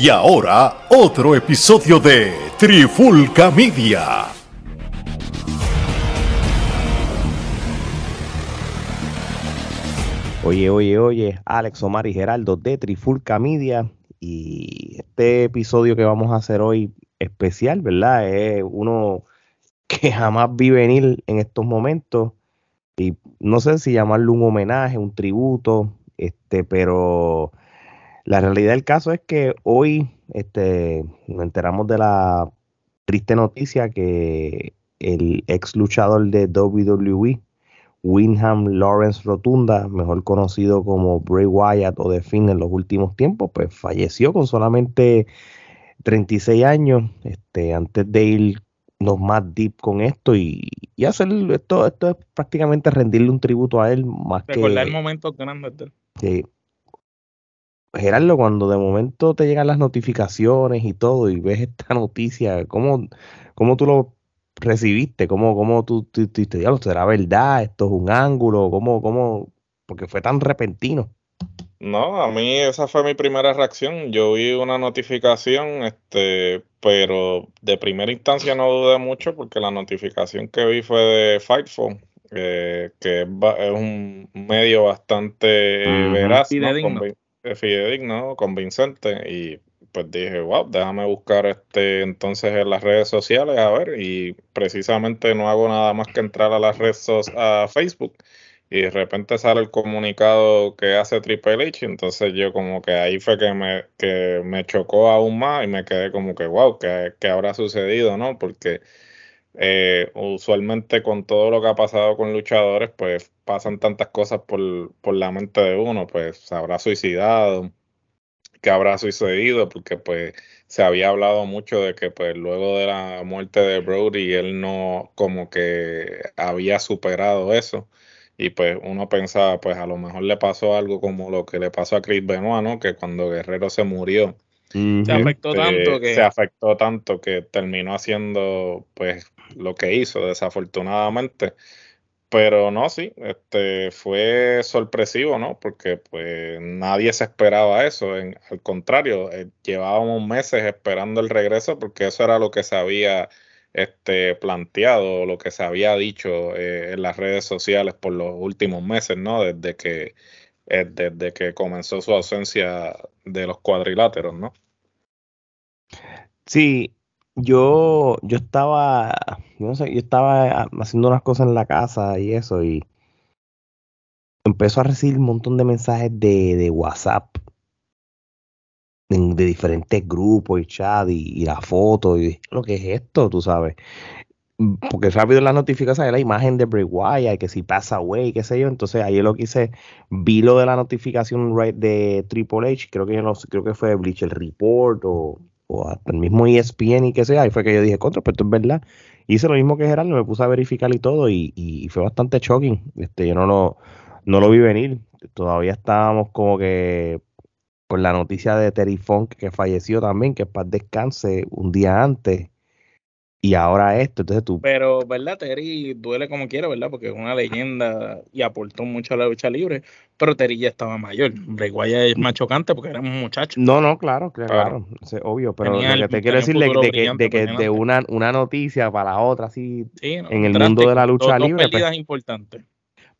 Y ahora, otro episodio de Trifulca Media. Oye, oye, oye, Alex Omar y Geraldo de Trifulca Media. Y este episodio que vamos a hacer hoy especial, ¿verdad? Es uno que jamás vi venir en estos momentos. Y no sé si llamarlo un homenaje, un tributo, este, pero la realidad del caso es que hoy este, nos enteramos de la triste noticia que el ex luchador de WWE, Winham Lawrence Rotunda, mejor conocido como Bray Wyatt o The Finn en los últimos tiempos, pues falleció con solamente 36 años, este, antes de irnos más deep con esto y, hacer esto, esto es prácticamente rendirle un tributo a él más Recordar el momento grande Sí, Gerardo, cuando de momento te llegan las notificaciones y todo y ves esta noticia, ¿cómo, cómo tú lo recibiste? ¿Cómo, cómo tú, tú, tú, tú será verdad? ¿Esto es un ángulo? ¿Cómo, cómo? Porque fue tan repentino. No, a mí esa fue mi primera reacción. Yo vi una notificación, este, pero de primera instancia no dudé mucho porque la notificación que vi fue de Fightful, eh, que es, un medio bastante veraz, ¿no? Fidedigno, convincente. Y pues dije, wow, déjame buscar este entonces en las redes sociales a ver y precisamente no hago nada más que entrar a las redes a Facebook. Y de repente sale el comunicado que hace Triple H, entonces yo como que ahí fue que me, que me chocó aún más y me quedé como que wow, ¿qué, habrá sucedido? ¿no? Porque eh, usualmente con todo lo que ha pasado con luchadores, pues pasan tantas cosas por, la mente de uno, pues se habrá suicidado, que habrá sucedido, porque pues se había hablado mucho de que pues luego de la muerte de Brody él no como que había superado eso y pues uno pensaba pues a lo mejor le pasó algo como lo que le pasó a Chris Benoit, ¿no? Que cuando Guerrero se murió se afectó este, tanto que se afectó tanto que terminó haciendo pues lo que hizo desafortunadamente pero no, sí, este fue sorpresivo, ¿no? Porque pues nadie se esperaba eso. al contrario, eh, llevábamos meses esperando el regreso porque eso era lo que se había este, planteado, lo que se había dicho eh, en las redes sociales por los últimos meses, ¿no? Desde que, eh, desde que comenzó su ausencia de los cuadriláteros, ¿no? Sí, yo, yo estaba, no sé, yo estaba haciendo unas cosas en la casa y eso, y empezó a recibir un montón de mensajes de, de WhatsApp, de, diferentes grupos y chat, y, la foto, y lo que es esto, tú sabes. Porque rápido en las notificaciones la imagen de Bray Wyatt, que si pasa away, qué sé yo. Entonces ayer lo que hice, vi lo de la notificación de Triple H, creo que creo que fue Bleacher Report o hasta el mismo ESPN y que sea, y fue que yo dije, contra, pero esto es verdad. Hice lo mismo que Gerardo, me puse a verificar y todo, y, fue bastante shocking. Este, yo no lo, no lo vi venir. Todavía estábamos como que con la noticia de Terry Funk que falleció también, que para descanse un día antes. Y ahora esto, entonces tú. Pero, ¿verdad? Terry duele como quiera, ¿verdad? Porque es una leyenda y aportó mucho a la lucha libre. Pero Terry ya estaba mayor. Reguaya es más chocante porque era un muchacho. No, no, claro, claro, es obvio. Pero lo que te quiero decir de, que, de, que de una, una noticia para la otra, así, en el mundo de la lucha libre. Pues, importantes.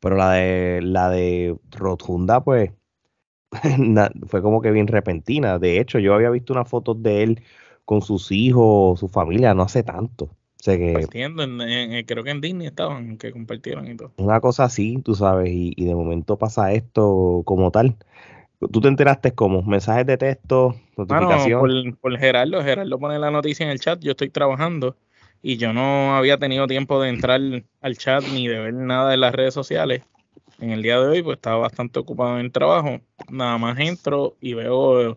Pero la de la de Rotunda, pues, fue como que bien repentina. De hecho, yo había visto unas fotos de él con sus hijos, su familia, no hace tanto. O sea que, creo que en Disney estaban, que compartieron y todo. Una cosa así, tú sabes, y, de momento pasa esto como tal. ¿Tú te enteraste como mensajes de texto, notificación? Bueno, por, por, Gerardo, Gerardo pone la noticia en el chat, yo estoy trabajando y yo no había tenido tiempo de entrar al chat ni de ver nada de las redes sociales. En el día de hoy, pues estaba bastante ocupado en el trabajo. Nada más entro y veo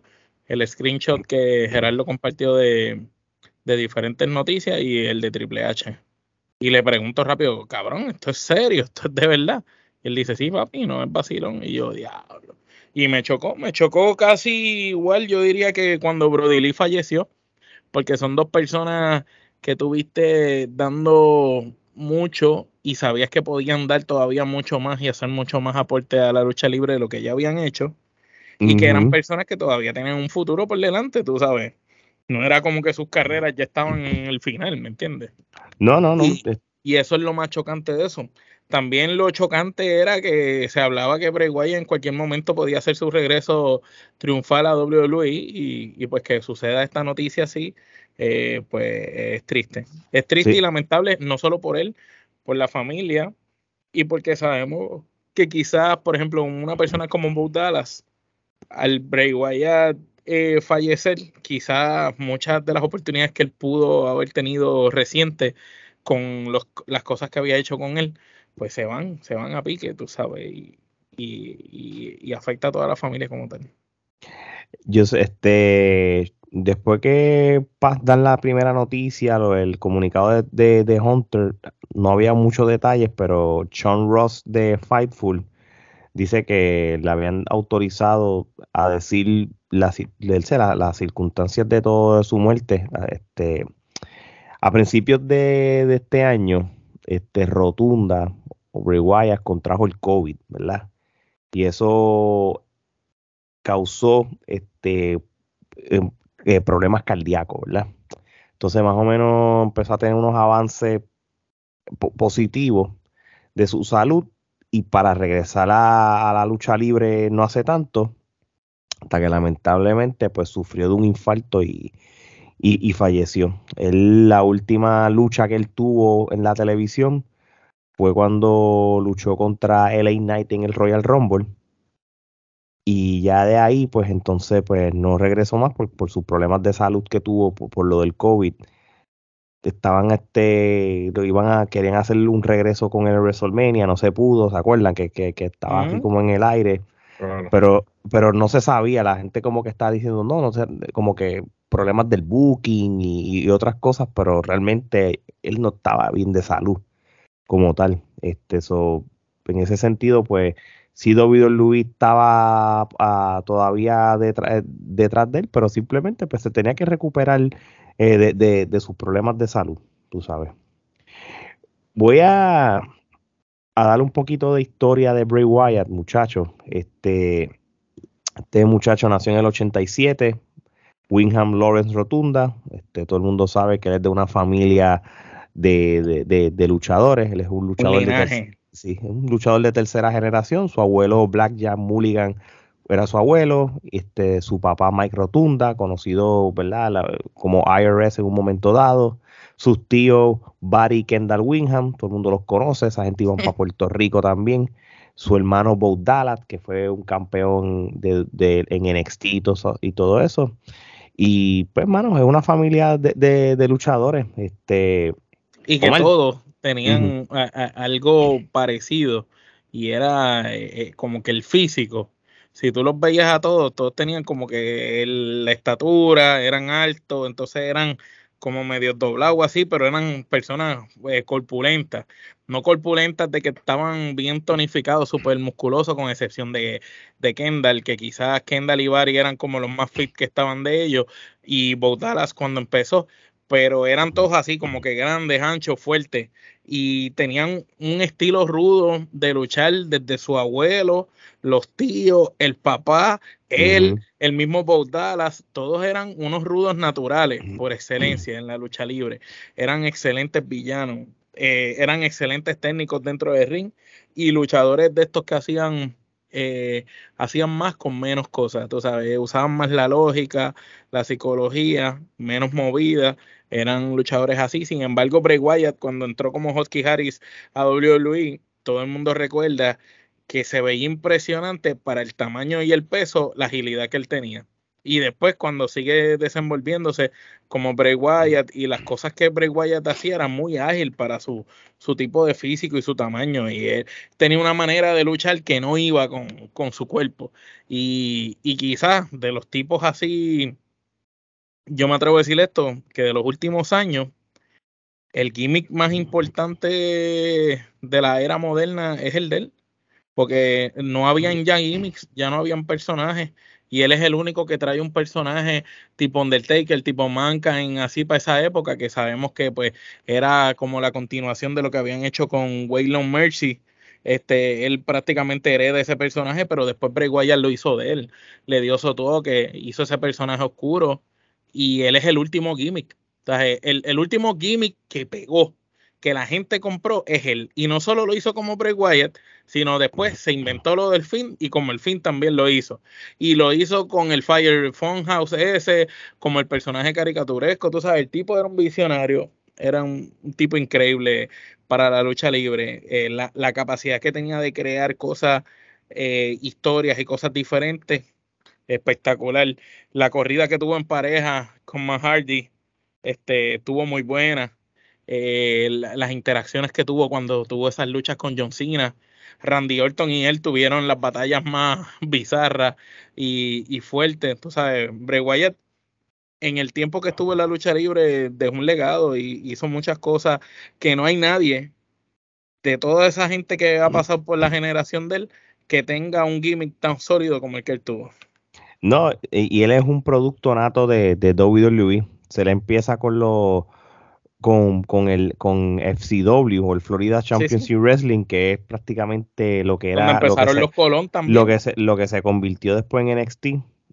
el screenshot que Gerardo compartió de, diferentes noticias y el de Triple H. Y le pregunto rápido, cabrón, esto es serio, esto es de verdad. Y él dice, sí, papi, no es vacilón. Y yo, diablo. Y me chocó, me chocó casi igual, yo diría que cuando Brody Lee falleció, porque son dos personas que tuviste dando mucho y sabías que podían dar todavía mucho más y hacer mucho más aporte a la lucha libre de lo que ya habían hecho. Y que eran personas que todavía tenían un futuro por delante, tú sabes. No era como que sus carreras ya estaban en el final, ¿me entiendes? No, no, no. Y, eso es lo más chocante de eso. También lo chocante era que se hablaba que Bray Wyatt en cualquier momento podía hacer su regreso triunfal a WWE y, y pues que suceda esta noticia así, eh, pues es triste. Es triste y lamentable no solo por él, por la familia y porque sabemos que quizás, por ejemplo, una persona como Bo Dallas, al Bray Wyatt eh, fallecer, quizás muchas de las oportunidades que él pudo haber tenido reciente con las cosas que había hecho con él, pues se van, se van a pique, tú sabes, y, y, afecta a toda la familia como tal. Yo este después que dan la primera noticia, el comunicado de, de, Hunter, no había muchos detalles, pero Sean Ross de Fightful dice que le habían autorizado a decir las la, circunstancias de toda su muerte. Este, a principios de, este año, este, Rotunda, Wyatt contrajo el COVID, ¿verdad? Y eso causó este, em, eh, problemas cardíacos, ¿verdad? Entonces más o menos empezó a tener unos avances positivos de su salud y para regresar a, la lucha libre no hace tanto, hasta que lamentablemente pues sufrió de un infarto y, y, falleció. La última lucha que él tuvo en la televisión fue cuando luchó contra LA Knight en el Royal Rumble y ya de ahí, pues entonces, pues no regresó más por, por sus problemas de salud que tuvo por, lo del COVID. Estaban, este, lo iban a, querían hacer un regreso con el WrestleMania, no se pudo, ¿se acuerdan? Que, que, que estaba así como en el aire. Pero, pero no se sabía, la gente como que estaba diciendo, no, no sé, como que problemas del booking y, y otras cosas, pero realmente él no estaba bien de salud como tal. Este, eso, en ese sentido, pues si Luis estaba ah, todavía detrás de él, pero simplemente pues se tenía que recuperar eh, de, sus problemas de salud, tú sabes. Voy a, a dar un poquito de historia de Bray Wyatt, muchachos. Este, este muchacho nació en el 87, Wingham Lawrence Rotunda. Este, todo el mundo sabe que él es de una familia de, luchadores. Él es un luchador de sí, un luchador de tercera generación. Su abuelo Black Jack Mulligan era su abuelo, este, su papá Mike Rotunda, conocido ¿verdad? como IRS en un momento dado, sus tíos Barry Kendall Wingham, todo el mundo los conoce, esa gente iban para Puerto Rico también, su hermano Bo Dallas, que fue un campeón de, de, en NXT y todo, eso. Y pues, hermano, es una familia de, de luchadores. Este, y que todos tenían algo parecido y era eh, eh, como que el físico. Si tú los veías a todos, todos tenían como que la estatura, eran altos, entonces eran como medio doblados así, pero eran personas eh, corpulentas. No corpulentas de que estaban bien tonificados, súper musculosos, con excepción de, de, Kendall, que quizás Kendall y Barry eran como los más fit que estaban de ellos, y Boutalas cuando empezó, pero eran todos así como que grandes, anchos, fuertes y tenían un estilo rudo de luchar desde su abuelo, los tíos, el papá, él, el mismo Bo todos eran unos rudos naturales por excelencia en la lucha libre. Eran excelentes villanos, eh, eran excelentes técnicos dentro del ring y luchadores de estos que hacían eh, hacían más con menos cosas, tú sabes, usaban más la lógica, la psicología, menos movida, eran luchadores así. Sin embargo, Bray Wyatt, cuando entró como Husky Harris a WWE, todo el mundo recuerda que se veía impresionante para el tamaño y el peso, la agilidad que él tenía. Y después, cuando sigue desenvolviéndose como Bray Wyatt y las cosas que Bray Wyatt hacía eran muy ágil para su, su tipo de físico y su tamaño. Y él tenía una manera de luchar que no iba con, con su cuerpo. Y, y quizás de los tipos así yo me atrevo a decir esto, que de los últimos años, el gimmick más importante de la era moderna es el de él, porque no habían ya gimmicks, ya no habían personajes, y él es el único que trae un personaje tipo Undertaker, tipo Mankind, así para esa época, que sabemos que pues era como la continuación de lo que habían hecho con Waylon Mercy. Este, él prácticamente hereda ese personaje, pero después Bray Wyatt lo hizo de él, le dio su toque, hizo ese personaje oscuro y él es el último gimmick. El, último gimmick que pegó que la gente compró es él. Y no solo lo hizo como Bray Wyatt, sino después se inventó lo del fin y como el fin también lo hizo. Y lo hizo con el Fire House ese, como el personaje caricaturesco. Tú sabes, el tipo era un visionario, era un, tipo increíble para la lucha libre. Eh, la, capacidad que tenía de crear cosas, eh, historias y cosas diferentes, espectacular. La corrida que tuvo en pareja con Matt Hardy, este, tuvo muy buena eh, las interacciones que tuvo cuando tuvo esas luchas con John Cena. Randy Orton y él tuvieron las batallas más bizarras y, fuertes. Tú sabes, Bray Wyatt en el tiempo que estuvo en la lucha libre dejó un legado y hizo muchas cosas que no hay nadie de toda esa gente que ha pasado por la generación de él que tenga un gimmick tan sólido como el que él tuvo. No, y él es un producto nato de, de WWE. Se le empieza con los con, con, el con FCW o el Florida Championship Wrestling, que es prácticamente lo que era lo que, se, los Colón también. Lo que, se, lo que se convirtió después en NXT.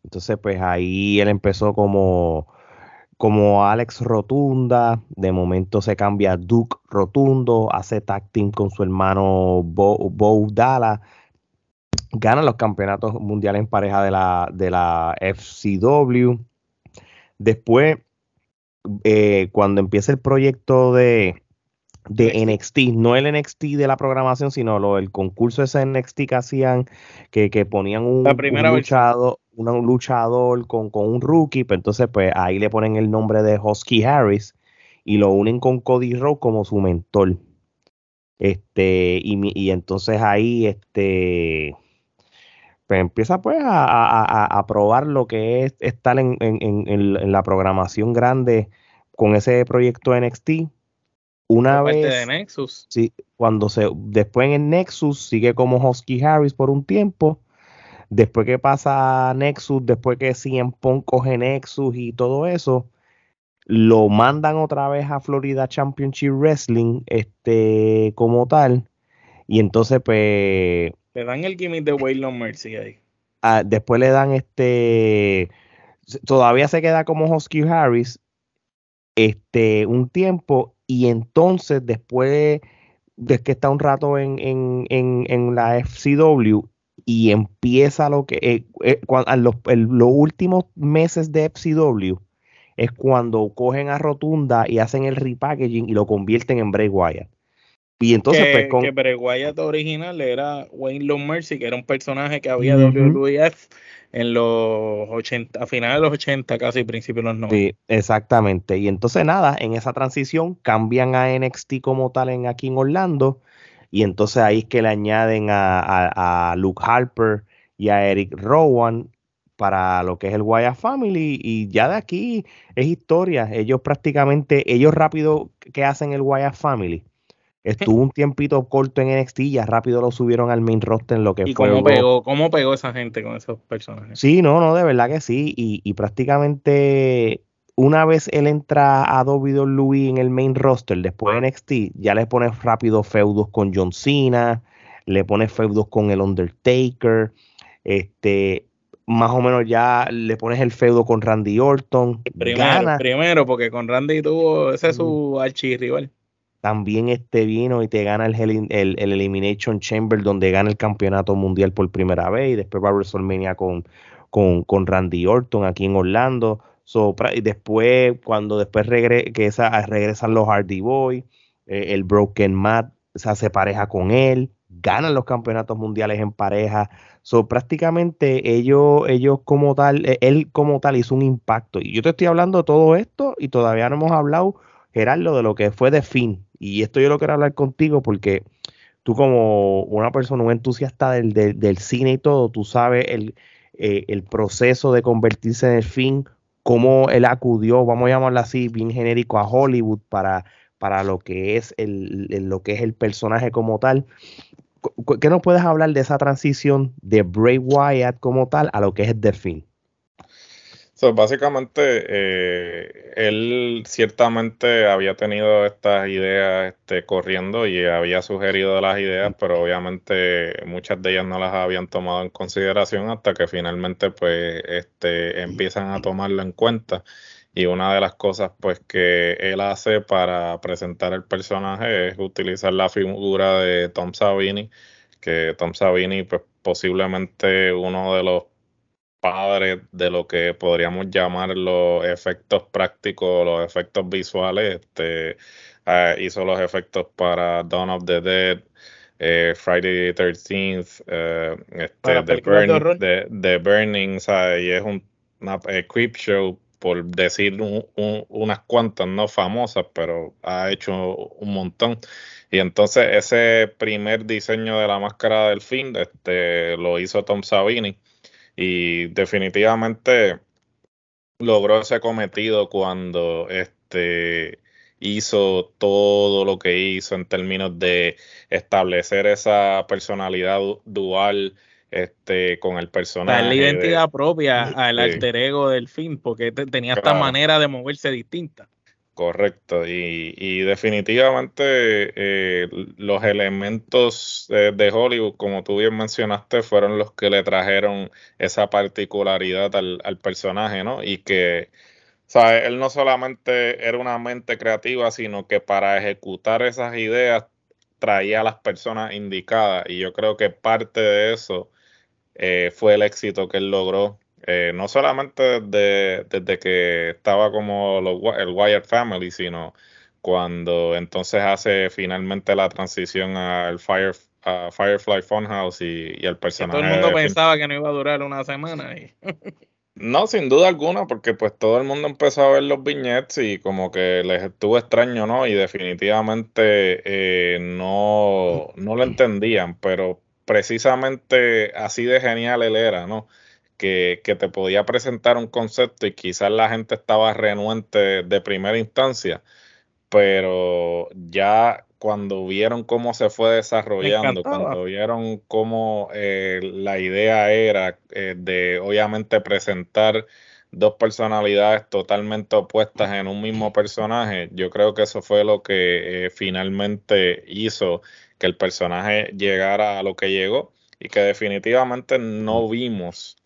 Entonces, pues ahí él empezó como, como Alex Rotunda, de momento se cambia a Duke Rotundo, hace tag team con su hermano Bo, Bo Dalla, gana los campeonatos mundiales en pareja de la, de la FCW. Después eh, cuando empieza el proyecto de, de NXT, no el NXT de la programación, sino lo, el concurso ese NXT que hacían, que, ponían un, luchador, un luchador con, un rookie, pues entonces pues ahí le ponen el nombre de Husky Harris y lo unen con Cody Rhodes como su mentor. Este, y, y entonces ahí, este, pues empieza pues a, probar lo que es estar en, la programación grande con ese proyecto NXT. Una vez. de Nexus. Sí, cuando se. Después en Nexus sigue como Husky Harris por un tiempo. Después que pasa Nexus, después que CM Punk coge Nexus y todo eso, lo mandan otra vez a Florida Championship Wrestling, este, como tal. Y entonces, pues, le dan el gimmick de Waylon Mercy ahí. Ah, después le dan este. Todavía se queda como Husky Harris este, un tiempo y entonces después de que está un rato en, en, en, la FCW y empieza lo que eh, eh, los, los, últimos meses de FCW es cuando cogen a Rotunda y hacen el repackaging y lo convierten en Bray Wyatt. Y entonces, que, pues, con... que Bray Wyatt original era Wayne Long Mercy, que era un personaje que había uh WWF en los 80, a finales de los 80, casi principios de los 90. Sí, exactamente. Y entonces, nada, en esa transición cambian a NXT como tal en, aquí en Orlando. Y entonces ahí es que le añaden a, Luke Harper y a Eric Rowan para lo que es el Wyatt Family y ya de aquí es historia. Ellos prácticamente, ellos rápido que hacen el Wyatt Family Estuvo un tiempito corto en NXT y ya rápido lo subieron al main roster en lo que ¿Y Cómo pegó, ¿Cómo pegó esa gente con esos personajes? Sí, no, no, de verdad que sí. Y, prácticamente una vez él entra a WWE en el main roster, después de NXT, ya le pone rápido feudos con John Cena, le pone feudos con el Undertaker, este, más o menos ya le pones el feudo con Randy Orton. Primero, primero porque con Randy tuvo, ese es su archirrival también este vino y te gana el, el, Elimination Chamber donde gana el campeonato mundial por primera vez y después va a WrestleMania con, con, Randy Orton aquí en Orlando. y después, cuando después que esa, regresan los Hardy Boys, eh, el Broken Matt se hace pareja con él, ganan los campeonatos mundiales en pareja. So, prácticamente ellos, ellos como tal, eh, él como tal hizo un impacto. Y yo te estoy hablando de todo esto y todavía no hemos hablado, Gerardo, de lo que fue de fin y esto yo lo quiero hablar contigo porque tú como una persona, un entusiasta del, del, cine y todo, tú sabes el, eh, el, proceso de convertirse en el fin, cómo él acudió, vamos a llamarlo así, bien genérico, a Hollywood para, para lo, que es el, lo que es el personaje como tal. ¿Qué nos puedes hablar de esa transición de Bray Wyatt como tal a lo que es The Fin? básicamente, eh, él ciertamente había tenido estas ideas este, corriendo y había sugerido las ideas, pero obviamente muchas de ellas no las habían tomado en consideración hasta que finalmente pues este, empiezan a tomarlo en cuenta. Y una de las cosas pues que él hace para presentar el personaje es utilizar la figura de Tom Savini, que Tom Savini pues posiblemente uno de los padre de lo que podríamos llamar los efectos prácticos, los efectos visuales. Este, ah, hizo los efectos para Dawn of the Dead, eh, Friday the 13th, eh, este, The, Burning, y es un, una eh, creep show, por decir unas cuantas, no famosas, pero ha hecho un montón. Y entonces ese primer diseño de la máscara del fin este, lo hizo Tom Savini y definitivamente logró ese cometido cuando este hizo todo lo que hizo en términos de establecer esa personalidad dual este con el personaje. La identidad propia al alter ego del film, porque tenía esta manera de moverse distinta. Correcto, y, definitivamente eh, los elementos de, Hollywood, como tú bien mencionaste, fueron los que le trajeron esa particularidad al, personaje, ¿no? Y que, ¿sabes? Él no solamente era una mente creativa, sino que para ejecutar esas ideas traía a las personas indicadas, y yo creo que parte de eso eh, fue el éxito que él logró eh, no solamente desde, que estaba como el Wired Family, sino cuando entonces hace finalmente la transición al Fire, Firefly Funhouse y, y el personaje. todo el mundo pensaba que no iba a durar una semana. Y... no, sin duda alguna, porque pues todo el mundo empezó a ver los viñetes y como que les estuvo extraño, ¿no? Y definitivamente eh, no, no lo entendían, pero precisamente así de genial él era, ¿no? que, te podía presentar un concepto y quizás la gente estaba renuente de primera instancia, pero ya cuando vieron cómo se fue desarrollando, cuando vieron cómo eh, la idea era eh, de obviamente presentar dos personalidades totalmente opuestas en un mismo personaje, yo creo que eso fue lo que eh, finalmente hizo que el personaje llegara a lo que llegó y que definitivamente no vimos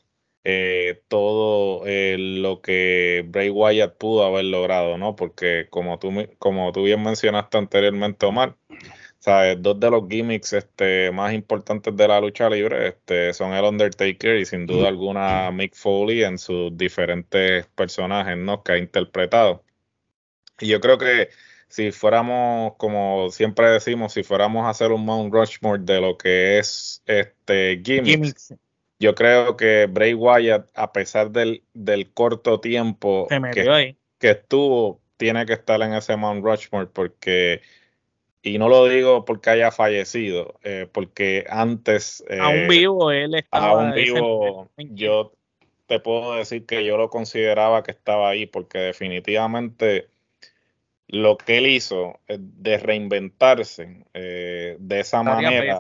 eh, todo eh, lo que Bray Wyatt pudo haber logrado, ¿no? Porque como tú, como tú bien mencionaste anteriormente, Omar, ¿sabes? dos de los gimmicks este, más importantes de la lucha libre este, son el Undertaker y sin duda alguna Mick Foley en sus diferentes personajes ¿no? que ha interpretado. Y yo creo que si fuéramos, como siempre decimos, si fuéramos a hacer un Mount Rushmore de lo que es este gimmicks yo creo que Bray Wyatt, a pesar del, corto tiempo que, estuvo, tiene que estar en ese Mount Rushmore porque, y no lo digo porque haya fallecido, eh, porque antes... Eh, aún vivo, él estaba... Aún vivo, yo te puedo decir que yo lo consideraba que estaba ahí porque definitivamente lo que él hizo de reinventarse eh, de esa manera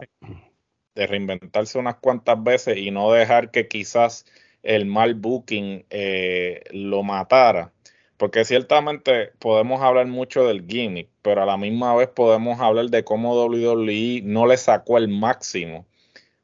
de reinventarse unas cuantas veces y no dejar que quizás el mal booking eh, lo matara. Porque ciertamente podemos hablar mucho del gimmick, pero a la misma vez podemos hablar de cómo WWE no le sacó el máximo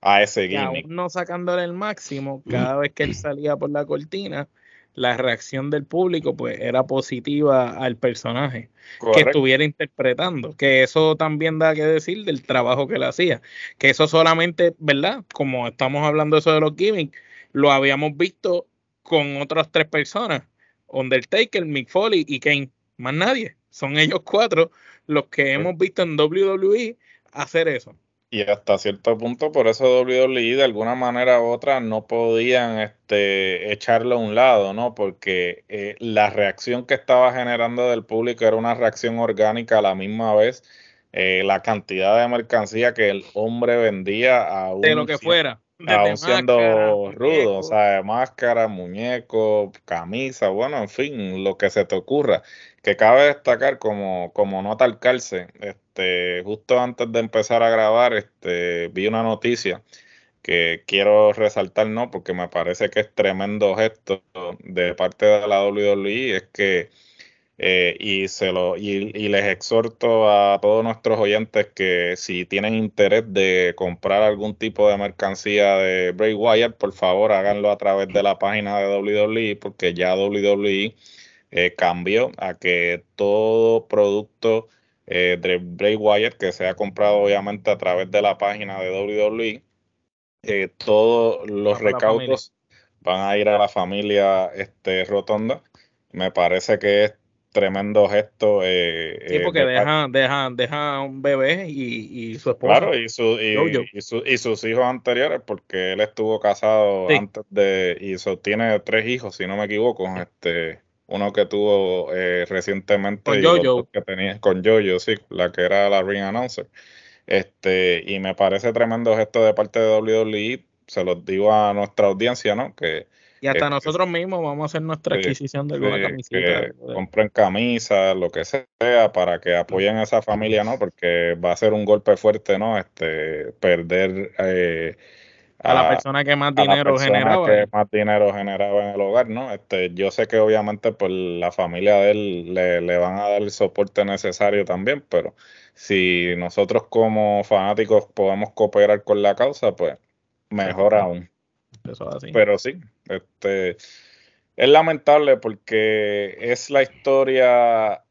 a ese gimmick. no sacándole el máximo, cada vez que él salía por la cortina, la reacción del público pues era positiva al personaje que estuviera interpretando, que eso también da que decir del trabajo que él hacía, que eso solamente, ¿verdad? Como estamos hablando eso de los gimmicks, lo habíamos visto con otras tres personas, Undertaker, Mick Foley y Kane, más nadie, son ellos cuatro los que hemos visto en WWE hacer eso. Y hasta cierto punto, por eso WWE de alguna manera u otra no podían este, echarlo a un lado, ¿no? Porque eh, la reacción que estaba generando del público era una reacción orgánica a la misma vez. Eh, la cantidad de mercancía que el hombre vendía a un, de lo que fuera aún siendo rudo, o sea, máscara, muñeco, camisa, bueno, en fin, lo que se te ocurra. Que cabe destacar como, como nota al este, justo antes de empezar a grabar, este, vi una noticia que quiero resaltar, ¿no? Porque me parece que es tremendo gesto de parte de la WWE, es que eh, y, se lo, y, les exhorto a todos nuestros oyentes que si tienen interés de comprar algún tipo de mercancía de Bray Wyatt, por favor háganlo a través de la página de WWE porque ya WWE eh, cambió a que todo producto eh, de Bray Wyatt que sea comprado obviamente a través de la página de WWE, todos los recaudos van a ir a la familia este, Rotonda. Me parece que es tremendo gesto. Eh, sí, eh, porque deja, deja, deja un bebé y, su esposa. Claro, y, su, y, sus hijos anteriores, porque él estuvo casado antes de. Y tiene tres hijos, si no me equivoco. Este, uno que tuvo eh, recientemente. Con Jojo. Que tenía, con Jojo, sí, la que era la ring announcer. Este, y me parece tremendo gesto de parte de WWE. Se los digo a nuestra audiencia, ¿no? Que y hasta nosotros mismos vamos a hacer nuestra adquisición de alguna camiseta. compren camisas, lo que sea, para que apoyen a esa familia, ¿no? Porque va a ser un golpe fuerte, ¿no? Este, perder eh, a, la persona que más dinero generaba. Que más dinero generaba en el hogar, ¿no? Este, yo sé que obviamente pues la familia de él le, le van a dar el soporte necesario también, pero si nosotros como fanáticos podemos cooperar con la causa, pues mejor aún. Pero sí, este, es lamentable porque es la historia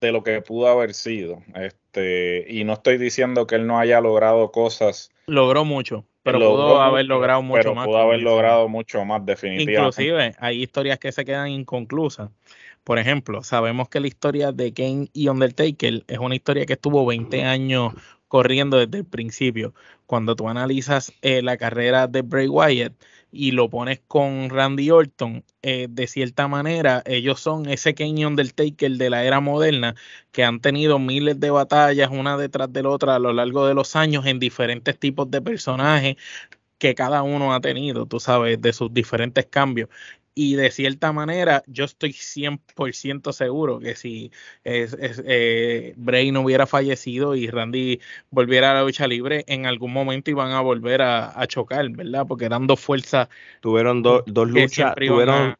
de lo que pudo haber sido. Este, y no estoy diciendo que él no haya logrado cosas. Logró mucho, pero pudo haber logrado mucho más. Pudo haber logrado mucho más, definitivamente. Inclusive, hay historias que se quedan inconclusas. Por ejemplo, sabemos que la historia de Kane y Undertaker es una historia que estuvo 20 años corriendo desde el principio. Cuando tú analizas eh, la carrera de Bray Wyatt y lo pones con Randy Orton, eh, de cierta manera, ellos son ese Kane Undertaker de la era moderna que han tenido miles de batallas una detrás de la otra a lo largo de los años en diferentes tipos de personajes que cada uno ha tenido, tú sabes, de sus diferentes cambios y de cierta manera yo estoy 100% seguro que si es, eh, Bray no hubiera fallecido y Randy volviera a la lucha libre, en algún momento iban a volver a, chocar, ¿verdad? Porque eran dos fuerzas. Tuvieron dos luchas, tuvieron,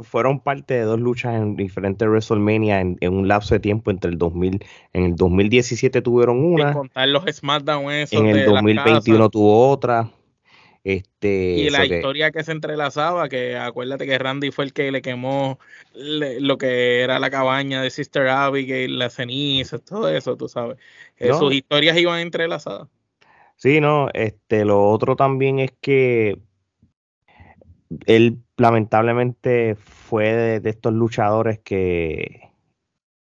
fueron parte de dos luchas en diferentes WrestleMania en, un lapso de tiempo entre el 2000, en el 2017 tuvieron una. contar los SmackDown En el 2021 tuvo otra este, y la historia que... se entrelazaba, que acuérdate que Randy fue el que le quemó lo que era la cabaña de Sister Abigail, las cenizas, todo eso, tú sabes. Eh, sus historias iban entrelazadas. Sí, no, este, lo otro también es que él lamentablemente fue de, estos luchadores que,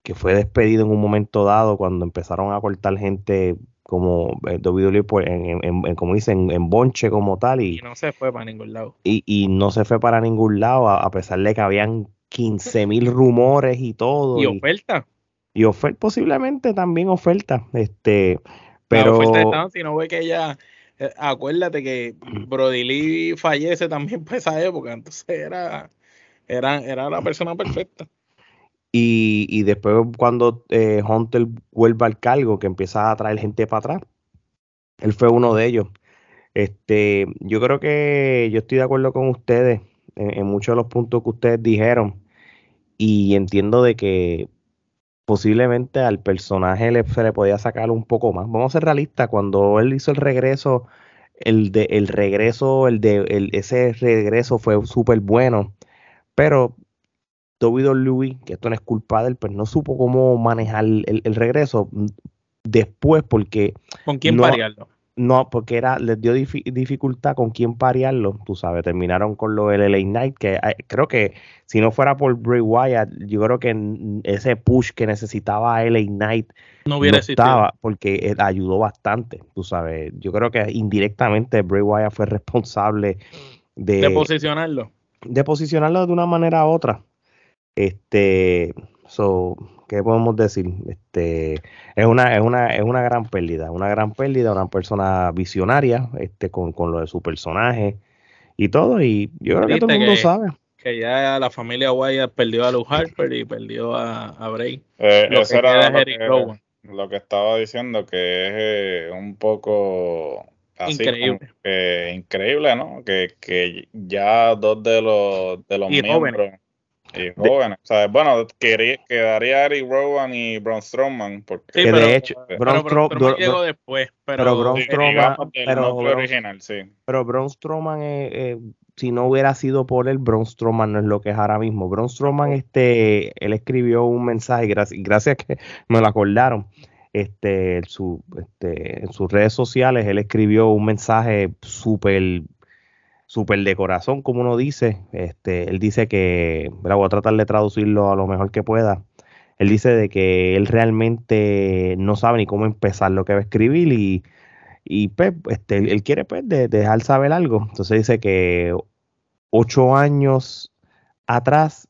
que fue despedido en un momento dado cuando empezaron a cortar gente como eh, WWE, pues, en, como dicen, en bonche como tal. Y, no se fue para ningún lado. Y, no se fue para ningún lado, a, pesar de que habían 15 mil rumores y todo. Y, oferta. Y oferta, posiblemente también oferta. Este, pero... si no ve que ella... Eh, acuérdate que Brody Lee fallece también por esa época, entonces era, era, era la persona perfecta. Y, después cuando eh, Hunter vuelve al cargo, que empieza a traer gente para atrás, él fue uno de ellos. Este, yo creo que yo estoy de acuerdo con ustedes en, muchos de los puntos que ustedes dijeron y entiendo de que posiblemente al personaje le, se le podía sacar un poco más. Vamos a ser realistas, cuando él hizo el regreso, el de el regreso, el de el, ese regreso fue súper bueno, pero WWE, que esto no es culpa de él, pues no supo cómo manejar el, regreso después porque... ¿Con quién no, No, porque era, les dio dificultad con quién parearlo, tú sabes, terminaron con lo del LA Knight, que creo que si no fuera por Bray Wyatt, yo creo que ese push que necesitaba LA Knight no hubiera estaba, porque eh, ayudó bastante, tú sabes, yo creo que indirectamente Bray Wyatt fue responsable de... De posicionarlo. De posicionarlo de una manera u otra. Este, so, ¿qué podemos decir? Este, es una, es una, es una gran pérdida, una gran pérdida, una persona visionaria, este, con, con lo de su personaje y todo, y yo creo que todo el mundo sabe. Que ya la familia Wyatt perdió a Lou Harper y perdió a, a Bray. Eh, lo, que era lo, que, lo que estaba diciendo, que es eh, un poco así Increíble. como que increíble, ¿no? Que, que ya dos de los, de los Y miembros jóvenes. Y o sea, bueno, quería- quedaría Eric Rowan y Braun Strowman, porque Sí, que pero- de hecho, Braun Strowman llegó después, pero, pero Braun Strowman- pero original, sí. pero Braun Strowman, eh, eh, si no hubiera sido por él, Braun Strowman no es lo que es ahora mismo. Braun Strowman, este, él escribió un mensaje, gracias, gracias que me lo acordaron. Este, su, este, en sus redes sociales, él escribió un mensaje súper súper de corazón, como uno dice. Este, él dice que, voy a tratar de traducirlo a lo mejor que pueda. Él dice de que él realmente no sabe ni cómo empezar lo que va a escribir y, y pues, este, él quiere pues, de- dejar saber algo. Entonces dice que ocho años atrás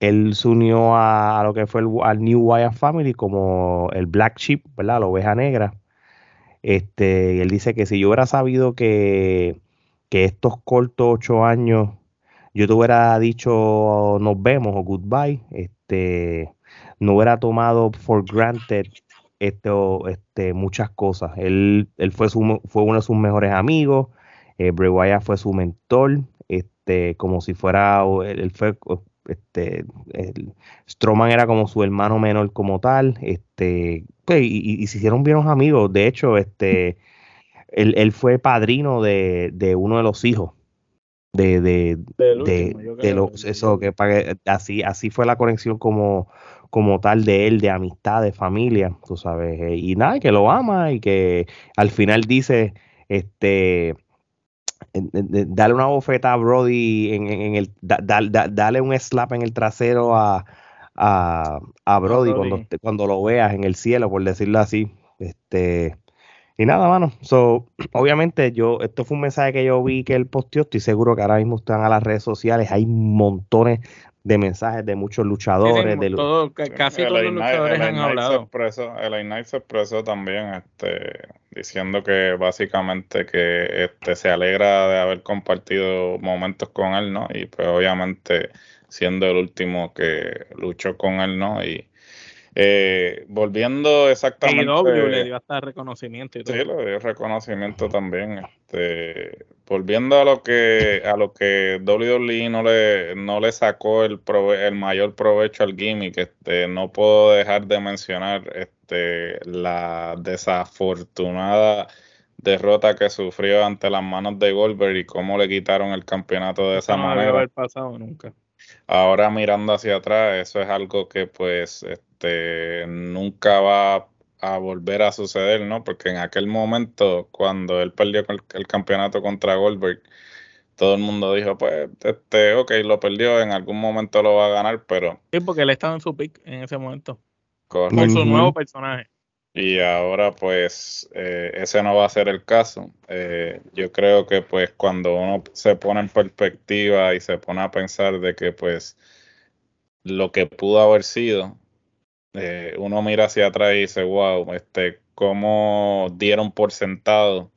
él se unió a, lo que fue el, New Wire Family como el Black Sheep, ¿verdad? La oveja negra. Este, y él dice que si yo hubiera sabido que, que estos cortos ocho años yo te hubiera dicho nos vemos o goodbye, este, no hubiera tomado for granted esto, este, muchas cosas. Él, él fue, su, fue uno de sus mejores amigos, eh, Bray Wyatt fue su mentor, este, como si fuera, él, fue, este, el, Strowman era como su hermano menor como tal, este, pues, y, y- y se hicieron bien amigos. De hecho, este, él, él fue padrino de, de uno de los hijos. De, de, Del de, último, yo de creo, los, eso que así, así fue la conexión como, como tal de él, de amistad, de familia, tú sabes, eh, y nada, que lo ama y que al final dice, este, dale una bofeta a Brody en, el, da- da- da- dale un slap en el trasero a, a, a Brody, Brody. Cuando, cuando lo veas en el cielo, por decirlo así, este, y nada, mano. So, obviamente, yo, esto fue un mensaje que yo vi que él posteó. Estoy seguro que ahora mismo están a las redes sociales. Hay montones de mensajes de muchos Sí, sí, luchadores. de, lu- todo- ca- casi El todos los luchadores el han A-Knight se hablado. expresó- el se expresó también, este, diciendo que básicamente que este, se alegra de haber compartido momentos con él, ¿no? Y pues obviamente siendo el último que luchó con él, ¿no? Y eh, volviendo exactamente... AEW le dio hasta reconocimiento y todo. Sí, le dio reconocimiento también. Este, volviendo a lo que a lo que WWE no le no le sacó el prove- el mayor provecho al gimmick, este, no puedo dejar de mencionar este la desafortunada derrota que sufrió ante las manos de Goldberg y cómo le quitaron el campeonato de esa no manera. haber pasado nunca. Ahora mirando hacia atrás, eso es algo que pues este nunca va a volver a suceder, ¿no? Porque en aquel momento, cuando él perdió el, el campeonato contra Goldberg, todo el mundo dijo, pues, este, ok, lo perdió, en algún momento lo va a ganar, pero Sí, porque él estaba en su pick en ese momento. correcto. Con su nuevo personaje. Y ahora pues eh, ese no va a ser el caso. Eh, yo creo que pues cuando uno se pone en perspectiva y se pone a pensar de que pues lo que pudo haber sido, eh, uno mira hacia atrás y dice, wow, este, cómo dieron por sentado.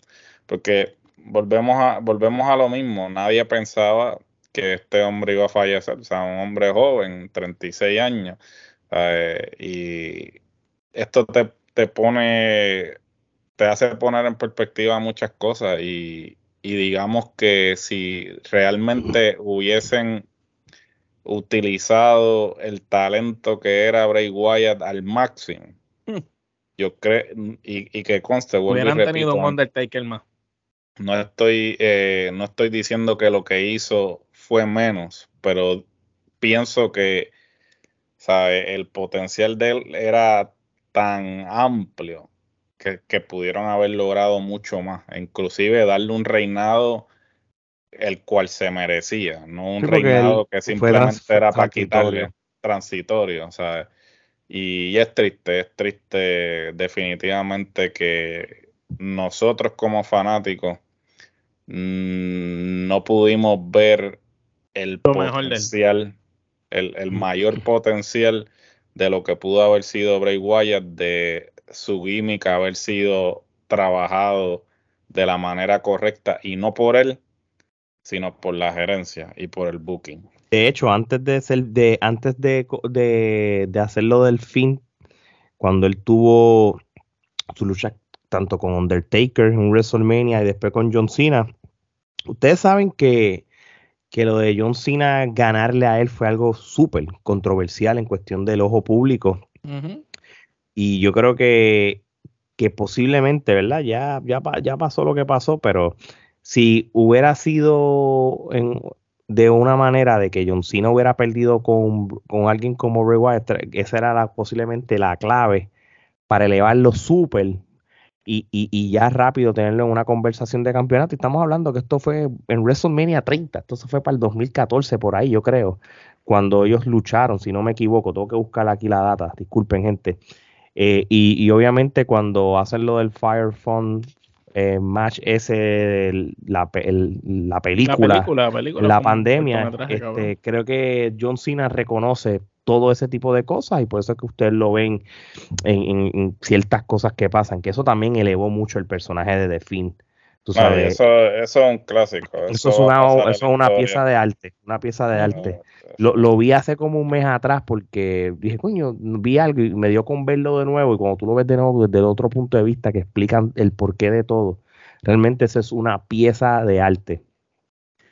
Porque volvemos a, volvemos a lo mismo, nadie pensaba que este hombre iba a fallecer, o sea, un hombre joven, 36 años, y esto te, te pone, te hace poner en perspectiva muchas cosas y digamos que si realmente hubiesen utilizado el talento que era Bray Wyatt al máximo, Hmm. yo creo, y, y que conste, Hubieran repito, tenido un Undertaker más. no estoy, eh, no estoy diciendo que lo que hizo fue menos, pero pienso que ¿sabe? el potencial de él era tan amplio que, que pudieron haber logrado mucho más, inclusive darle un reinado el cual se merecía, no un Sí, reinado que simplemente era para transitorio. quitarle transitorio, ¿sabes? Y, es triste, es triste definitivamente que nosotros como fanáticos mm, no pudimos ver el Lo potencial, el, el mayor potencial de lo que pudo haber sido Bray Wyatt, de su gimmick haber sido trabajado de la manera correcta y no por él, sino por la gerencia y por el booking. De hecho, antes de ser, de, antes de, de, de hacerlo del fin, cuando él tuvo su lucha tanto con Undertaker en WrestleMania y después con John Cena. Ustedes saben que, que lo de John Cena ganarle a él fue algo súper controversial en cuestión del ojo público. Y yo creo que, que posiblemente, ¿verdad? Ya, ya, ya pasó lo que pasó, pero si hubiera sido de una manera de que John Cena hubiera perdido con, alguien como Ray Wyatt, esa era posiblemente la clave para elevarlo súper y, y, ya rápido tenerlo en una conversación de campeonato. Y estamos hablando que esto fue en WrestleMania 30, esto fue para el 2014 por ahí, yo creo, cuando ellos lucharon, si no me equivoco, tengo que buscar aquí la data, disculpen gente. Eh, y, y, obviamente cuando hacen lo del Fire Fund eh, match ese, la, la, película, la, pandemia, este, creo que John Cena reconoce todo ese tipo de cosas y por eso es que ustedes lo ven en, ciertas cosas que pasan, que eso también elevó mucho el personaje de The Finn. Tú sabes, eso, eso, es un clásico. Eso, es una, eso es una pieza de arte, una pieza de arte. Lo, lo, vi hace como un mes atrás porque dije, coño, vi algo y me dio con verlo de nuevo y cuando tú lo ves de nuevo desde el otro punto de vista que explican el porqué de todo, realmente eso es una pieza de arte.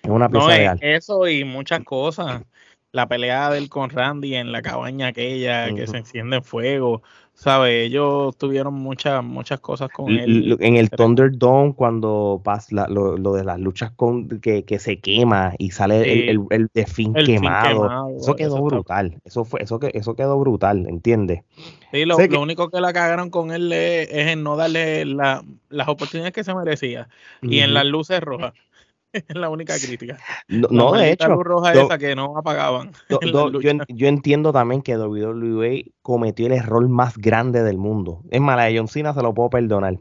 Es una pieza de arte. Eso y muchas cosas. La pelea del con Randy en la cabaña aquella que se enciende en fuego. ¿Sabes? Ellos tuvieron muchas muchas cosas con él. En el Thunderdome, cuando pasa lo, de las luchas con que, se quema y sale el, el, de fin, quemado. Eso quedó brutal. Eso fue, eso que eso quedó brutal, ¿entiendes? Sí, lo, único que la cagaron con él es, en no darle las oportunidades que se merecía. Y en las luces rojas. Es la única crítica. No, de hecho. Luz roja esa que no apagaban. yo, entiendo también que WWE cometió el error más grande del mundo. Es mala, de John Cena se lo puedo perdonar.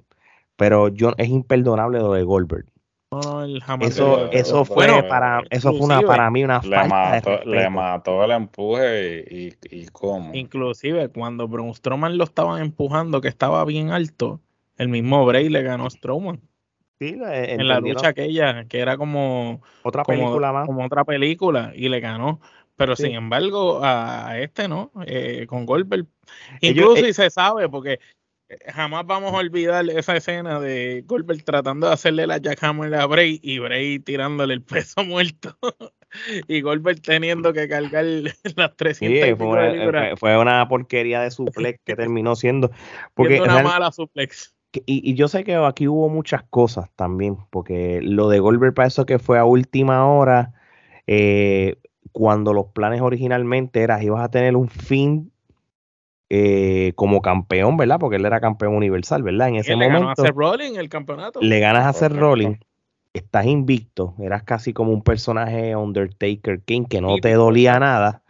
Pero yo, es imperdonable lo de Goldberg. eso, eso fue para eso fue una para mí una le mató, le mató el empuje y, y, cómo inclusive cuando Braun Strowman lo estaban empujando que estaba bien alto el mismo Bray le ganó a Strowman en la lucha aquella, que era como otra película más. Como otra película, y le ganó. Pero sin embargo, a, este no, eh, con Goldberg. Incluso y eh se sabe, porque eh, jamás vamos a olvidar esa escena de Goldberg tratando de hacerle la jackhammer a Bray y Bray tirándole el peso muerto. y Goldberg teniendo que cargar las 300 fue, fue, una porquería de suplex que terminó siendo. Porque una mala suplex y, yo sé que aquí hubo muchas cosas también, porque lo de Goldberg para eso que fue a última hora, eh, cuando los planes originalmente eran, ibas a tener un fin eh, como campeón, ¿verdad? Porque él era campeón universal, ¿verdad? En ese le momento. Ganó a Rolling el campeonato. Le ganas a hacer Rolling, estás invicto, eras casi como un personaje Undertaker King que no te dolía nada.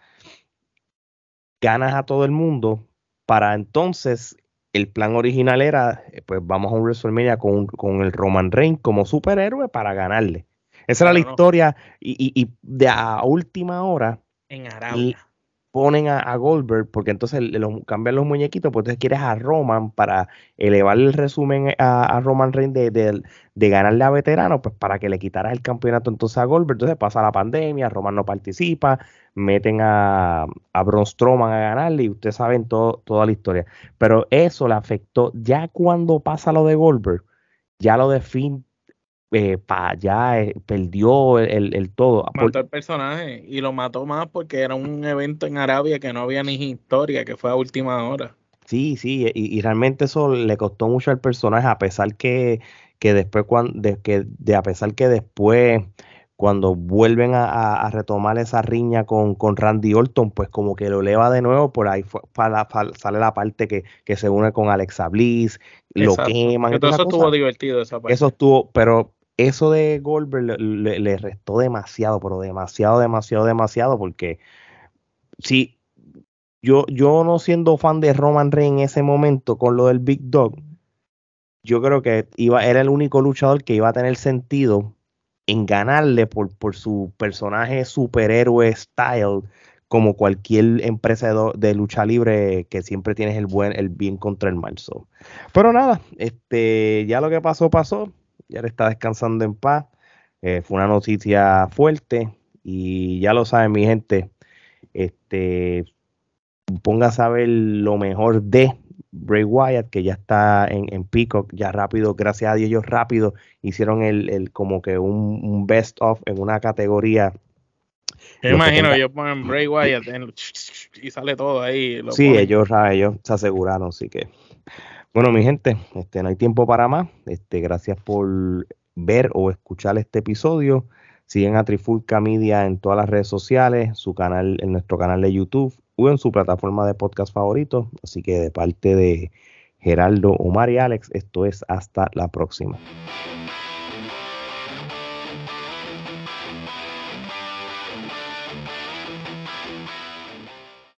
Ganas a todo el mundo para entonces el plan original era, eh, pues vamos a un WrestleMania con, con el Roman Reigns como superhéroe para ganarle. Esa era la historia y, y, de a última hora en Arabia. Ponen a, Goldberg porque entonces cambian los muñequitos, pues entonces quieres a Roman para elevar el resumen a, Roman Reigns de, de, ganarle a veterano, pues para que le quitaras el campeonato entonces a Goldberg. Entonces pasa la pandemia, Roman no participa, meten a, a Braun Strowman a ganarle y ustedes saben todo, toda la historia. Pero eso le afectó, ya cuando pasa lo de Goldberg, ya lo de Finn eh, ya eh, perdió el, el, todo. Mató el personaje y lo mató más porque era un evento en Arabia que no había ni historia, que fue a última hora. Sí, sí, y, realmente eso le costó mucho al personaje, a pesar que, que después, cuando, de, que, de, a pesar que después cuando vuelven a, retomar esa riña con, con, Randy Orton, pues como que lo eleva de nuevo, por ahí sale la parte que, que, se une con Alexa Bliss, lo queman. eso estuvo divertido esa parte. Eso estuvo, pero eso de Goldberg le, restó demasiado, pero demasiado, demasiado, demasiado, porque si yo, yo no siendo fan de Roman Reigns en ese momento con lo del Big Dog, yo creo que iba, era el único luchador que iba a tener sentido en ganarle por, por su personaje superhéroe style, como cualquier empresa de, lucha libre que siempre tienes el buen, el bien contra el mal. Pero nada, este, ya lo que pasó, pasó. Ya le está descansando en paz. Eh, fue una noticia fuerte. Y ya lo saben, mi gente. Este, póngase a ver lo mejor de Bray Wyatt, que ya está en, en Peacock, ya rápido, gracias a Dios ellos rápido hicieron el, el como que un, best of en una categoría. Yo imagino, ellos ponen Bray Wyatt y sale todo ahí. sí, ellos, ellos se aseguraron, así que. Bueno, mi gente, este, no hay tiempo para más. Este, gracias por ver o escuchar este episodio. Siguen a Trifulca Media en todas las redes sociales, su canal, en nuestro canal de YouTube o en su plataforma de podcast favorito. Así que de parte de Geraldo, Omar y Alex, esto es hasta la próxima.